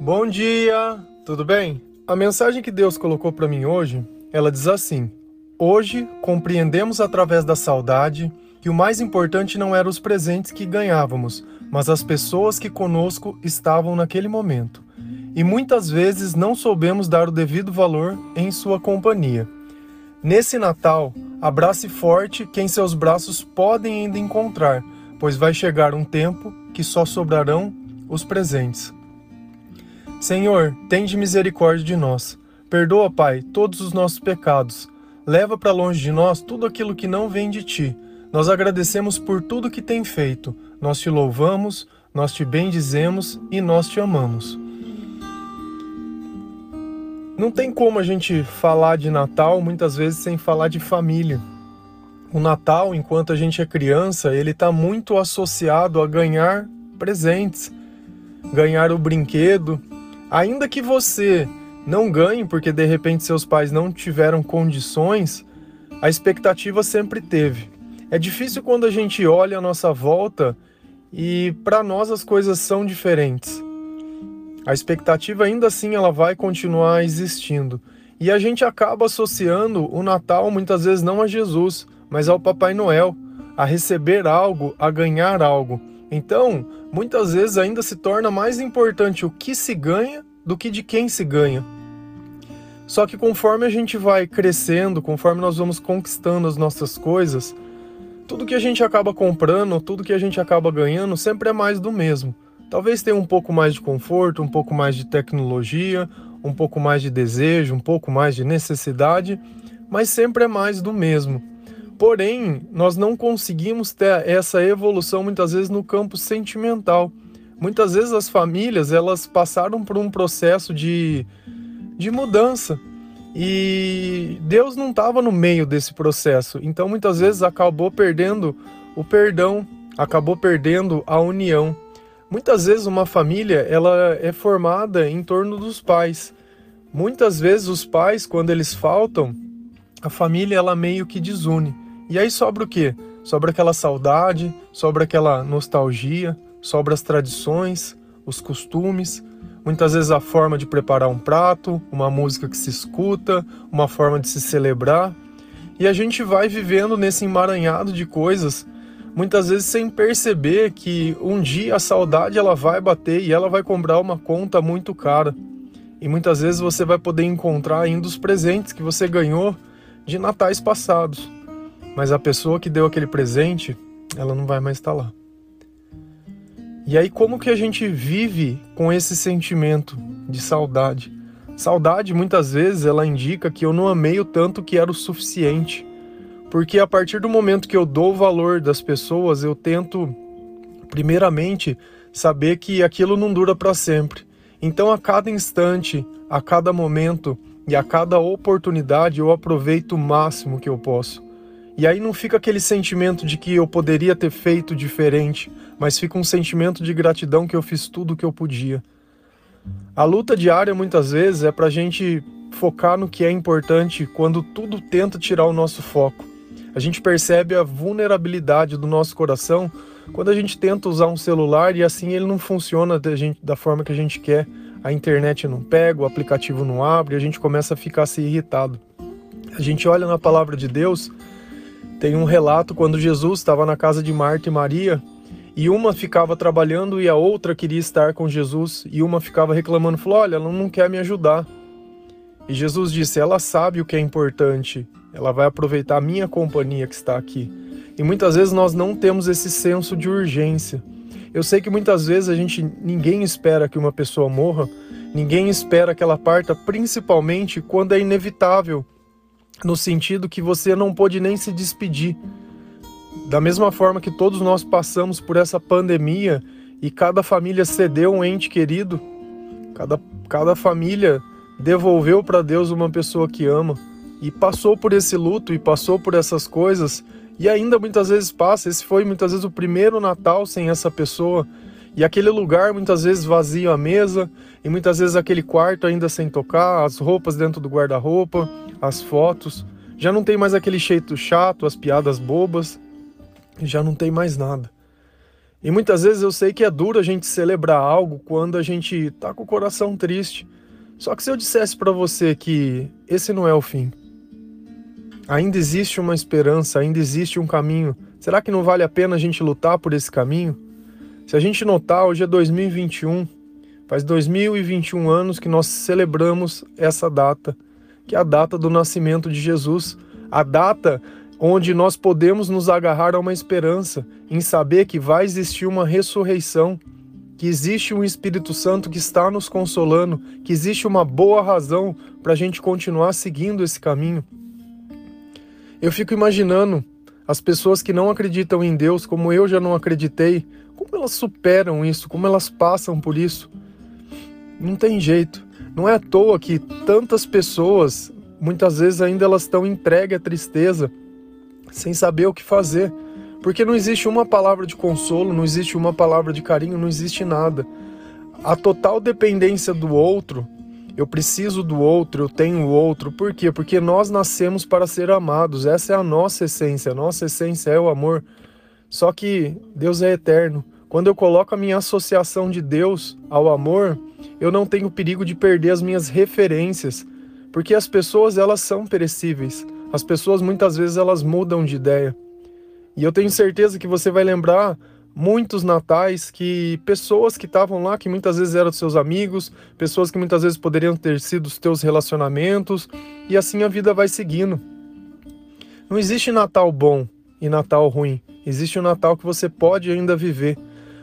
Bom dia, tudo bem? A mensagem que Deus colocou para mim hoje, ela diz assim: Hoje compreendemos através da saudade que o mais importante não eram os presentes que ganhávamos, mas as pessoas que conosco estavam naquele momento. E muitas vezes não soubemos dar o devido valor em sua companhia. Nesse Natal, abrace forte quem seus braços podem ainda encontrar, pois vai chegar um tempo que só sobrarão os presentes. Senhor, tende misericórdia de nós. Perdoa, Pai, todos os nossos pecados. Leva para longe de nós tudo aquilo que não vem de ti. Nós agradecemos por tudo que tem feito. Nós te louvamos, nós te bendizemos e nós te amamos. Não tem como a gente falar de Natal muitas vezes sem falar de família. O Natal, enquanto a gente é criança, ele está muito associado a ganhar presentes, ganhar o brinquedo. Ainda que você não ganhe porque de repente seus pais não tiveram condições, a expectativa sempre teve. É difícil quando a gente olha a nossa volta e para nós as coisas são diferentes. A expectativa ainda assim ela vai continuar existindo. E a gente acaba associando o Natal muitas vezes não a Jesus, mas ao Papai Noel, a receber algo, a ganhar algo. Então, muitas vezes ainda se torna mais importante o que se ganha do que de quem se ganha. Só que conforme a gente vai crescendo, conforme nós vamos conquistando as nossas coisas, tudo que a gente acaba comprando, tudo que a gente acaba ganhando, sempre é mais do mesmo. Talvez tenha um pouco mais de conforto, um pouco mais de tecnologia, um pouco mais de desejo, um pouco mais de necessidade, mas sempre é mais do mesmo. Porém, nós não conseguimos ter essa evolução muitas vezes no campo sentimental. Muitas vezes as famílias elas passaram por um processo de, de mudança e Deus não estava no meio desse processo. Então muitas vezes acabou perdendo o perdão, acabou perdendo a união. Muitas vezes uma família ela é formada em torno dos pais. Muitas vezes os pais, quando eles faltam, a família ela meio que desune. E aí sobra o quê? Sobra aquela saudade, sobra aquela nostalgia, sobra as tradições, os costumes, muitas vezes a forma de preparar um prato, uma música que se escuta, uma forma de se celebrar. E a gente vai vivendo nesse emaranhado de coisas muitas vezes sem perceber que um dia a saudade ela vai bater e ela vai comprar uma conta muito cara. E muitas vezes você vai poder encontrar ainda os presentes que você ganhou de natais passados. Mas a pessoa que deu aquele presente, ela não vai mais estar lá. E aí como que a gente vive com esse sentimento de saudade? Saudade muitas vezes ela indica que eu não amei o tanto que era o suficiente. Porque a partir do momento que eu dou o valor das pessoas, eu tento, primeiramente, saber que aquilo não dura para sempre. Então, a cada instante, a cada momento e a cada oportunidade, eu aproveito o máximo que eu posso. E aí não fica aquele sentimento de que eu poderia ter feito diferente, mas fica um sentimento de gratidão que eu fiz tudo o que eu podia. A luta diária muitas vezes é para a gente focar no que é importante quando tudo tenta tirar o nosso foco. A gente percebe a vulnerabilidade do nosso coração quando a gente tenta usar um celular e assim ele não funciona da, gente, da forma que a gente quer. A internet não pega, o aplicativo não abre, a gente começa a ficar se irritado. A gente olha na palavra de Deus, tem um relato quando Jesus estava na casa de Marta e Maria e uma ficava trabalhando e a outra queria estar com Jesus e uma ficava reclamando, falou: "Olha, ela não quer me ajudar". E Jesus disse: "Ela sabe o que é importante ela vai aproveitar a minha companhia que está aqui. E muitas vezes nós não temos esse senso de urgência. Eu sei que muitas vezes a gente ninguém espera que uma pessoa morra, ninguém espera que ela parta, principalmente quando é inevitável, no sentido que você não pode nem se despedir. Da mesma forma que todos nós passamos por essa pandemia e cada família cedeu um ente querido, cada, cada família devolveu para Deus uma pessoa que ama e passou por esse luto e passou por essas coisas e ainda muitas vezes passa. Esse foi muitas vezes o primeiro Natal sem essa pessoa e aquele lugar muitas vezes vazio a mesa e muitas vezes aquele quarto ainda sem tocar, as roupas dentro do guarda-roupa, as fotos. Já não tem mais aquele jeito chato, as piadas bobas, já não tem mais nada. E muitas vezes eu sei que é duro a gente celebrar algo quando a gente tá com o coração triste. Só que se eu dissesse para você que esse não é o fim, ainda existe uma esperança, ainda existe um caminho, será que não vale a pena a gente lutar por esse caminho? Se a gente notar, hoje é 2021, faz 2021 anos que nós celebramos essa data, que é a data do nascimento de Jesus, a data onde nós podemos nos agarrar a uma esperança em saber que vai existir uma ressurreição, que existe um Espírito Santo que está nos consolando, que existe uma boa razão para a gente continuar seguindo esse caminho. Eu fico imaginando as pessoas que não acreditam em Deus, como eu já não acreditei, como elas superam isso, como elas passam por isso. Não tem jeito. Não é à toa que tantas pessoas, muitas vezes ainda elas estão entregues à tristeza, sem saber o que fazer. Porque não existe uma palavra de consolo, não existe uma palavra de carinho, não existe nada. A total dependência do outro, eu preciso do outro, eu tenho o outro. Por quê? Porque nós nascemos para ser amados. Essa é a nossa essência. A nossa essência é o amor. Só que Deus é eterno. Quando eu coloco a minha associação de Deus ao amor, eu não tenho perigo de perder as minhas referências, porque as pessoas elas são perecíveis. As pessoas muitas vezes elas mudam de ideia. E eu tenho certeza que você vai lembrar muitos natais que pessoas que estavam lá, que muitas vezes eram seus amigos, pessoas que muitas vezes poderiam ter sido os teus relacionamentos, e assim a vida vai seguindo. Não existe Natal bom e Natal ruim. Existe um Natal que você pode ainda viver.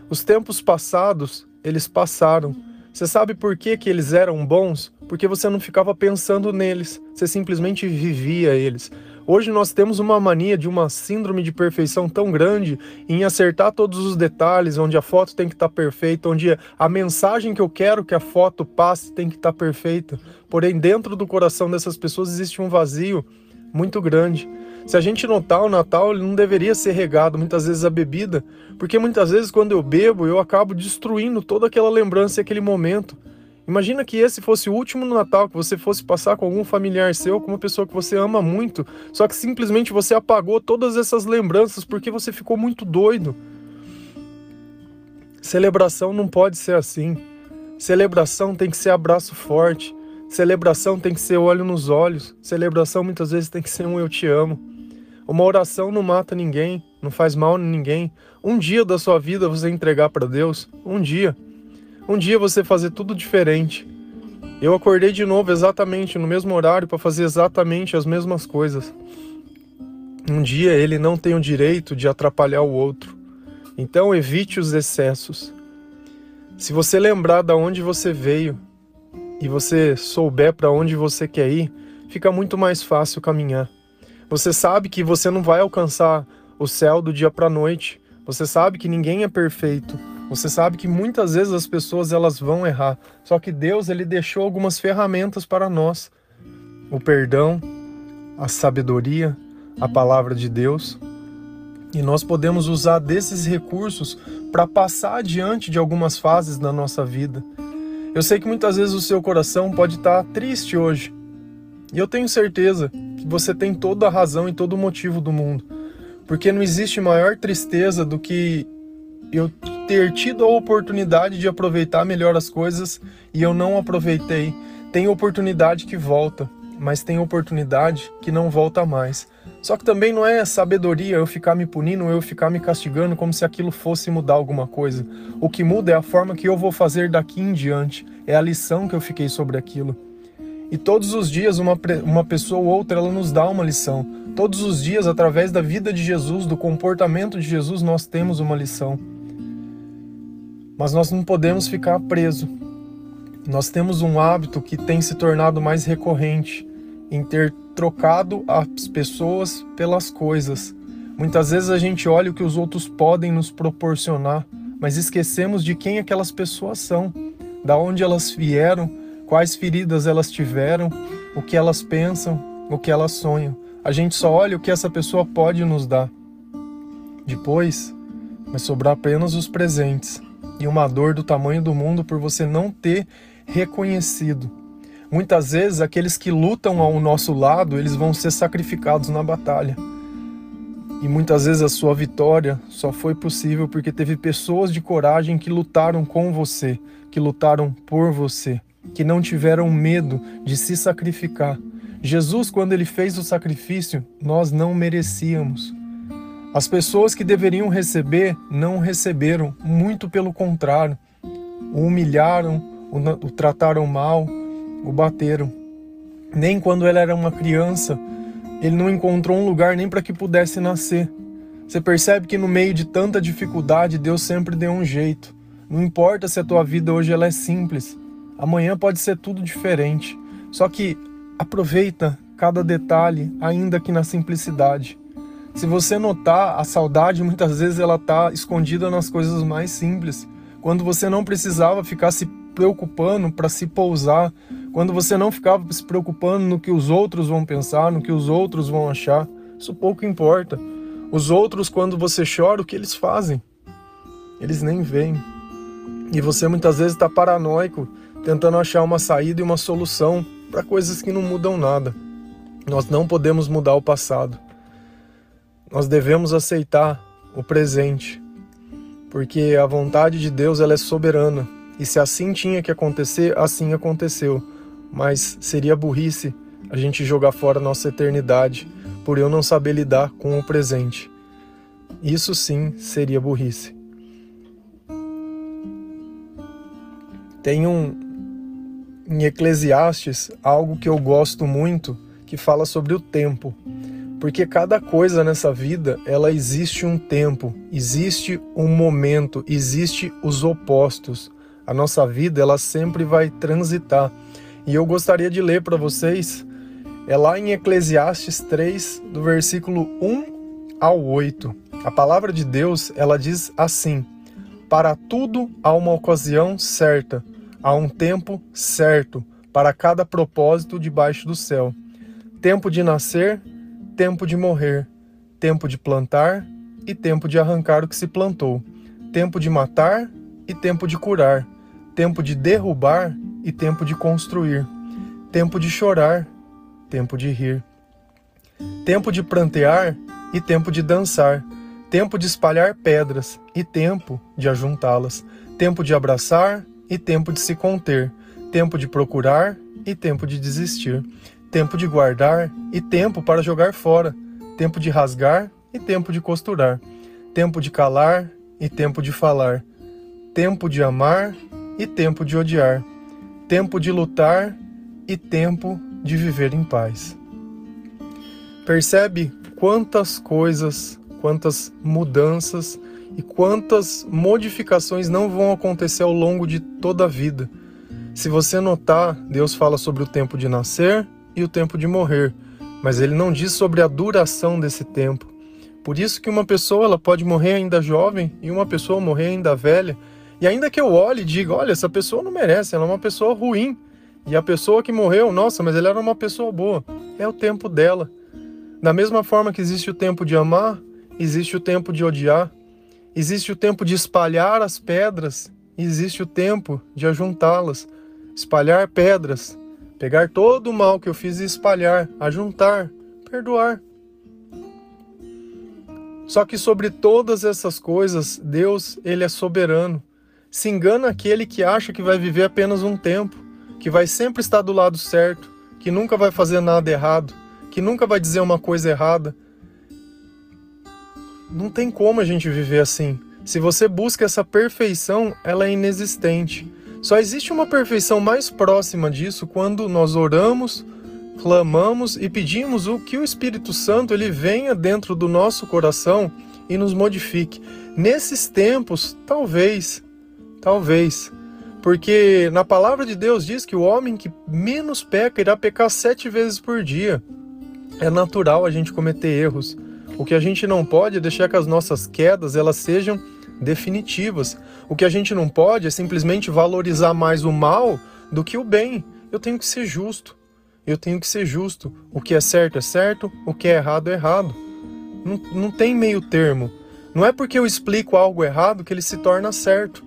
Os tempos passados, eles passaram. Você sabe por que, que eles eram bons? Porque você não ficava pensando neles, você simplesmente vivia eles. Hoje nós temos uma mania de uma síndrome de perfeição tão grande em acertar todos os detalhes, onde a foto tem que estar tá perfeita, onde a mensagem que eu quero que a foto passe tem que estar tá perfeita. Porém, dentro do coração dessas pessoas existe um vazio muito grande. Se a gente notar, o Natal ele não deveria ser regado muitas vezes a bebida, porque muitas vezes quando eu bebo, eu acabo destruindo toda aquela lembrança e aquele momento. Imagina que esse fosse o último Natal que você fosse passar com algum familiar seu, com uma pessoa que você ama muito, só que simplesmente você apagou todas essas lembranças porque você ficou muito doido. Celebração não pode ser assim. Celebração tem que ser abraço forte. Celebração tem que ser olho nos olhos. Celebração muitas vezes tem que ser um eu te amo. Uma oração não mata ninguém, não faz mal a ninguém. Um dia da sua vida você entregar para Deus, um dia. Um dia você fazer tudo diferente. Eu acordei de novo exatamente no mesmo horário para fazer exatamente as mesmas coisas. Um dia ele não tem o direito de atrapalhar o outro. Então evite os excessos. Se você lembrar da onde você veio e você souber para onde você quer ir, fica muito mais fácil caminhar. Você sabe que você não vai alcançar o céu do dia para a noite. Você sabe que ninguém é perfeito. Você sabe que muitas vezes as pessoas elas vão errar. Só que Deus ele deixou algumas ferramentas para nós: o perdão, a sabedoria, a palavra de Deus. E nós podemos usar desses recursos para passar adiante de algumas fases da nossa vida. Eu sei que muitas vezes o seu coração pode estar triste hoje. E eu tenho certeza que você tem toda a razão e todo o motivo do mundo. Porque não existe maior tristeza do que eu ter tido a oportunidade de aproveitar melhor as coisas e eu não aproveitei. Tem oportunidade que volta, mas tem oportunidade que não volta mais. Só que também não é sabedoria eu ficar me punindo, eu ficar me castigando como se aquilo fosse mudar alguma coisa. O que muda é a forma que eu vou fazer daqui em diante, é a lição que eu fiquei sobre aquilo. E todos os dias uma, uma pessoa ou outra ela nos dá uma lição. Todos os dias, através da vida de Jesus, do comportamento de Jesus, nós temos uma lição. Mas nós não podemos ficar preso. Nós temos um hábito que tem se tornado mais recorrente em ter trocado as pessoas pelas coisas. Muitas vezes a gente olha o que os outros podem nos proporcionar, mas esquecemos de quem aquelas pessoas são, da onde elas vieram quais feridas elas tiveram, o que elas pensam, o que elas sonham. A gente só olha o que essa pessoa pode nos dar. Depois, vai sobrar apenas os presentes e uma dor do tamanho do mundo por você não ter reconhecido. Muitas vezes aqueles que lutam ao nosso lado, eles vão ser sacrificados na batalha. E muitas vezes a sua vitória só foi possível porque teve pessoas de coragem que lutaram com você, que lutaram por você, que não tiveram medo de se sacrificar. Jesus, quando ele fez o sacrifício, nós não merecíamos. As pessoas que deveriam receber não receberam, muito pelo contrário. O humilharam, o, trataram mal, o bateram. Nem quando ele era uma criança, ele não encontrou um lugar nem para que pudesse nascer. Você percebe que no meio de tanta dificuldade, Deus sempre deu um jeito. Não importa se a tua vida hoje ela é simples, amanhã pode ser tudo diferente. Só que aproveita cada detalhe, ainda que na simplicidade. Se você notar, a saudade muitas vezes ela está escondida nas coisas mais simples. Quando você não precisava ficar se preocupando para se pousar, quando você não ficava se preocupando no que os outros vão pensar, no que os outros vão achar, isso pouco importa. Os outros, quando você chora, o que eles fazem? Eles nem veem. E você muitas vezes está paranoico, tentando achar uma saída e uma solução para coisas que não mudam nada. Nós não podemos mudar o passado. Nós devemos aceitar o presente, porque a vontade de Deus ela é soberana. E se assim tinha que acontecer, assim aconteceu. Mas seria burrice a gente jogar fora nossa eternidade por eu não saber lidar com o presente. Isso sim seria burrice. Tem um em Eclesiastes algo que eu gosto muito que fala sobre o tempo. Porque cada coisa nessa vida, ela existe um tempo, existe um momento, existe os opostos. A nossa vida, ela sempre vai transitar. E eu gostaria de ler para vocês, é lá em Eclesiastes 3, do versículo 1 ao 8. A palavra de Deus, ela diz assim: Para tudo há uma ocasião certa, há um tempo certo para cada propósito debaixo do céu. Tempo de nascer, tempo de morrer, tempo de plantar e tempo de arrancar o que se plantou, tempo de matar e tempo de curar, tempo de derrubar e tempo de construir, tempo de chorar, tempo de rir, tempo de prantear e tempo de dançar, tempo de espalhar pedras e tempo de ajuntá-las, tempo de abraçar e tempo de se conter, tempo de procurar e tempo de desistir, tempo de guardar e tempo para jogar fora, tempo de rasgar e tempo de costurar, tempo de calar e tempo de falar, tempo de amar e tempo de odiar, tempo de lutar e tempo de viver em paz. Percebe quantas coisas, quantas mudanças e quantas modificações não vão acontecer ao longo de toda a vida. Se você notar, Deus fala sobre o tempo de nascer e o tempo de morrer, mas ele não diz sobre a duração desse tempo. Por isso que uma pessoa ela pode morrer ainda jovem e uma pessoa morrer ainda velha. E ainda que eu olhe e diga, olha, essa pessoa não merece, ela é uma pessoa ruim. E a pessoa que morreu, nossa, mas ela era uma pessoa boa. É o tempo dela. Da mesma forma que existe o tempo de amar, existe o tempo de odiar. Existe o tempo de espalhar as pedras, existe o tempo de ajuntá-las. Espalhar pedras, pegar todo o mal que eu fiz e espalhar, ajuntar, perdoar. Só que sobre todas essas coisas, Deus, ele é soberano. Se engana aquele que acha que vai viver apenas um tempo, que vai sempre estar do lado certo, que nunca vai fazer nada errado, que nunca vai dizer uma coisa errada. Não tem como a gente viver assim. Se você busca essa perfeição, ela é inexistente. Só existe uma perfeição mais próxima disso quando nós oramos, clamamos e pedimos o que o Espírito Santo ele venha dentro do nosso coração e nos modifique. Nesses tempos, talvez Talvez. Porque na palavra de Deus diz que o homem que menos peca irá pecar sete vezes por dia. É natural a gente cometer erros. O que a gente não pode é deixar que as nossas quedas elas sejam definitivas. O que a gente não pode é simplesmente valorizar mais o mal do que o bem. Eu tenho que ser justo. Eu tenho que ser justo. O que é certo é certo, o que é errado é errado. Não, não tem meio termo. Não é porque eu explico algo errado que ele se torna certo.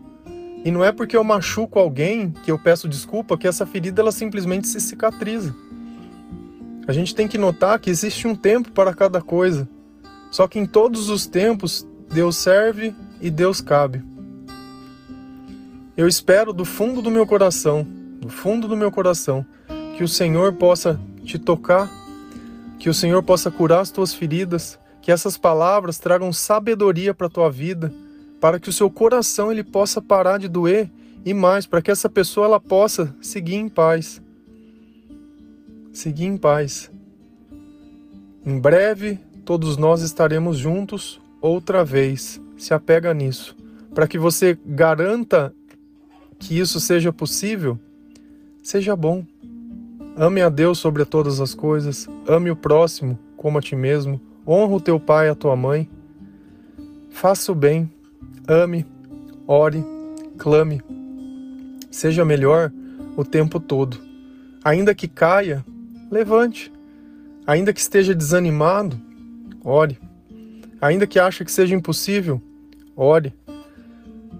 E não é porque eu machuco alguém que eu peço desculpa que essa ferida ela simplesmente se cicatriza. A gente tem que notar que existe um tempo para cada coisa. Só que em todos os tempos, Deus serve e Deus cabe. Eu espero do fundo do meu coração, do fundo do meu coração, que o Senhor possa te tocar, que o Senhor possa curar as tuas feridas, que essas palavras tragam sabedoria para a tua vida, para que o seu coração ele possa parar de doer e mais, para que essa pessoa ela possa seguir em paz. Seguir em paz. Em breve todos nós estaremos juntos outra vez. Se apega nisso, para que você garanta que isso seja possível. Seja bom. Ame a Deus sobre todas as coisas, ame o próximo como a ti mesmo, honra o teu pai e a tua mãe. Faça o bem, ame, ore, clame. Seja melhor o tempo todo. Ainda que caia, levante. Ainda que esteja desanimado, ore. Ainda que ache que seja impossível, ore.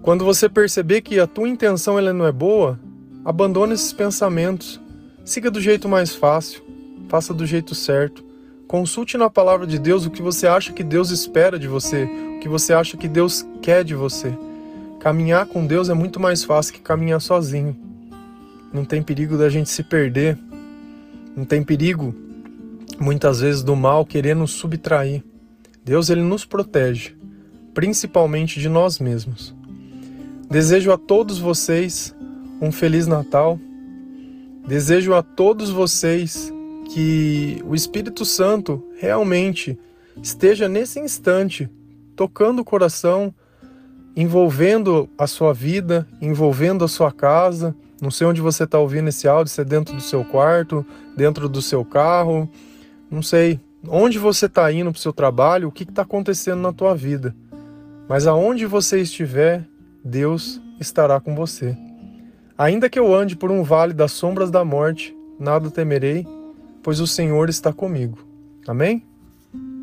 Quando você perceber que a tua intenção ela não é boa, abandone esses pensamentos. Siga do jeito mais fácil, faça do jeito certo. Consulte na palavra de Deus o que você acha que Deus espera de você, o que você acha que Deus quer de você. Caminhar com Deus é muito mais fácil que caminhar sozinho. Não tem perigo da gente se perder. Não tem perigo, muitas vezes, do mal querer nos subtrair. Deus ele nos protege, principalmente de nós mesmos. Desejo a todos vocês um feliz Natal. Desejo a todos vocês que o Espírito Santo realmente esteja nesse instante tocando o coração envolvendo a sua vida, envolvendo a sua casa. Não sei onde você está ouvindo esse áudio, se é dentro do seu quarto, dentro do seu carro, não sei. Onde você está indo para o seu trabalho, o que está acontecendo na tua vida. Mas aonde você estiver, Deus estará com você. Ainda que eu ande por um vale das sombras da morte, nada temerei, pois o Senhor está comigo. Amém?